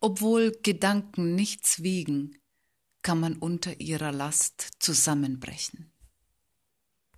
Obwohl Gedanken nichts wiegen, kann man unter ihrer Last zusammenbrechen.